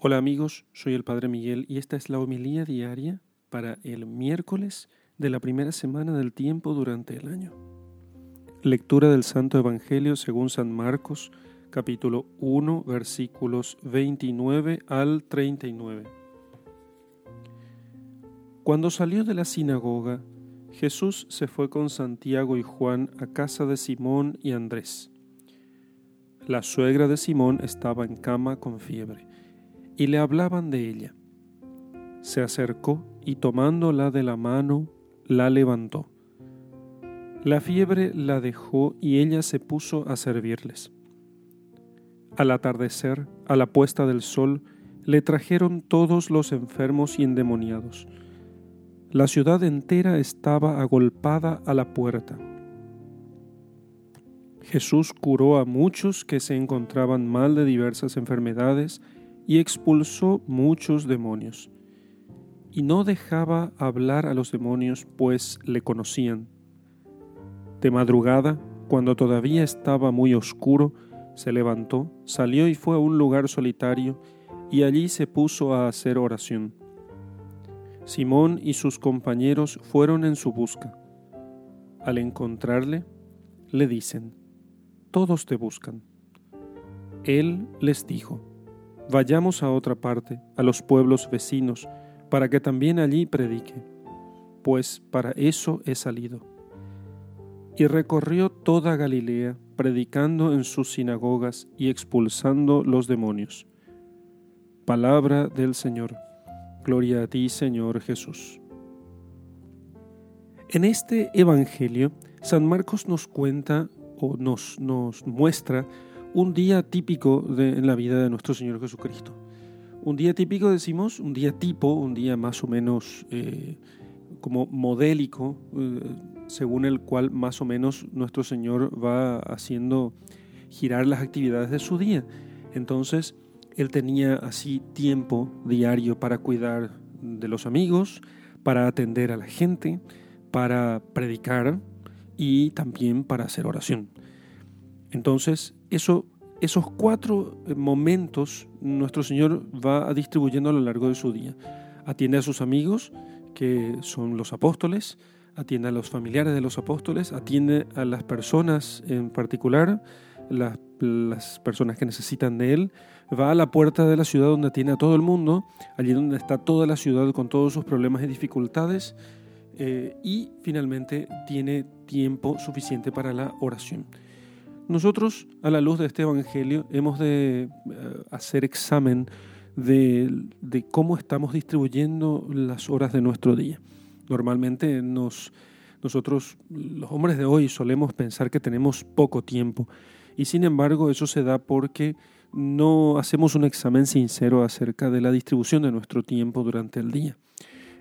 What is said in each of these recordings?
Hola amigos, soy el Padre Miguel y esta es la homilía diaria para el miércoles de la primera semana del tiempo durante el año. Lectura del Santo Evangelio según San Marcos, capítulo 1, versículos 29 al 39. Cuando salió de la sinagoga, Jesús se fue con Santiago y Juan a casa de Simón y Andrés. La suegra de Simón estaba en cama con fiebre y le hablaban de ella. Se acercó y tomándola de la mano, la levantó. La fiebre la dejó y ella se puso a servirles. Al atardecer, a la puesta del sol, le trajeron todos los enfermos y endemoniados. La ciudad entera estaba agolpada a la puerta. Jesús curó a muchos que se encontraban mal de diversas enfermedades y expulsó muchos demonios. Y no dejaba hablar a los demonios, pues le conocían. De madrugada, cuando todavía estaba muy oscuro, se levantó, salió y fue a un lugar solitario, y allí se puso a hacer oración. Simón y sus compañeros fueron en su busca. Al encontrarle, le dicen, Todos te buscan. Él les dijo, Vayamos a otra parte, a los pueblos vecinos, para que también allí predique, pues para eso he salido. Y recorrió toda Galilea, predicando en sus sinagogas y expulsando los demonios. Palabra del Señor. Gloria a ti, Señor Jesús. En este Evangelio, San Marcos nos cuenta o nos, nos muestra un día típico de, en la vida de nuestro Señor Jesucristo. Un día típico, decimos, un día tipo, un día más o menos eh, como modélico, eh, según el cual más o menos nuestro Señor va haciendo girar las actividades de su día. Entonces, Él tenía así tiempo diario para cuidar de los amigos, para atender a la gente, para predicar y también para hacer oración. Entonces, eso, esos cuatro eh, momentos nuestro Señor va distribuyendo a lo largo de su día. Atiende a sus amigos, que son los apóstoles, atiende a los familiares de los apóstoles, atiende a las personas en particular, las, las, personas que necesitan de Él, va a la puerta de la ciudad donde atiende a todo el mundo, allí donde está toda la ciudad con todos sus problemas y dificultades, eh, y finalmente tiene tiempo suficiente para la oración. Nosotros, a la luz de este Evangelio, hemos de eh, hacer examen de, cómo estamos distribuyendo las horas de nuestro día. Normalmente nos, nosotros, los hombres de hoy, solemos pensar que tenemos poco tiempo y sin embargo eso se da porque no hacemos un examen sincero acerca de la distribución de nuestro tiempo durante el día.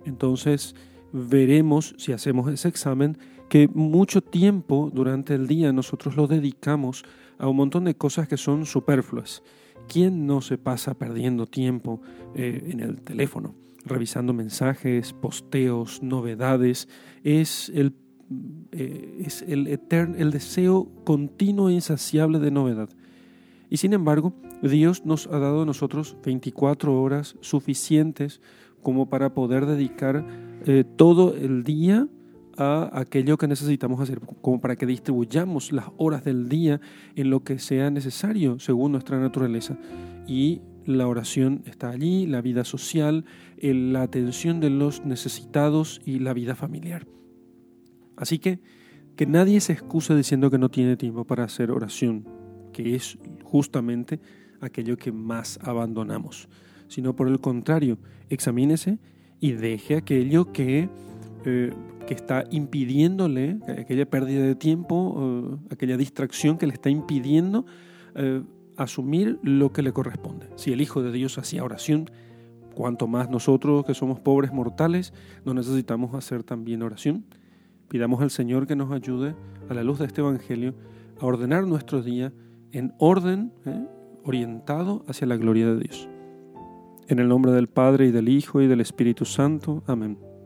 Entonces, veremos, si hacemos ese examen, que mucho tiempo durante el día nosotros lo dedicamos a un montón de cosas que son superfluas. ¿Quién no se pasa perdiendo tiempo eh, en el teléfono, revisando mensajes, posteos, novedades? Es el, eh, es el, el deseo continuo e insaciable de novedad. Y sin embargo, Dios nos ha dado a nosotros 24 horas suficientes como para poder dedicar eh, todo el día a aquello que necesitamos hacer, como para que distribuyamos las horas del día en lo que sea necesario según nuestra naturaleza. Y la oración está allí, la vida social, la atención de los necesitados y la vida familiar. Así que que nadie se excuse diciendo que no tiene tiempo para hacer oración, que es justamente aquello que más abandonamos, sino por el contrario, examínese y deje aquello que, eh, que está impidiéndole, aquella pérdida de tiempo, aquella distracción que le está impidiendo eh, asumir lo que le corresponde. Si el Hijo de Dios hacía oración, cuanto más nosotros que somos pobres mortales, no necesitamos hacer también oración. Pidamos al Señor que nos ayude a la luz de este Evangelio a ordenar nuestro día en orden, ¿eh? orientado hacia la gloria de Dios. En el nombre del Padre y del Hijo y del Espíritu Santo. Amén.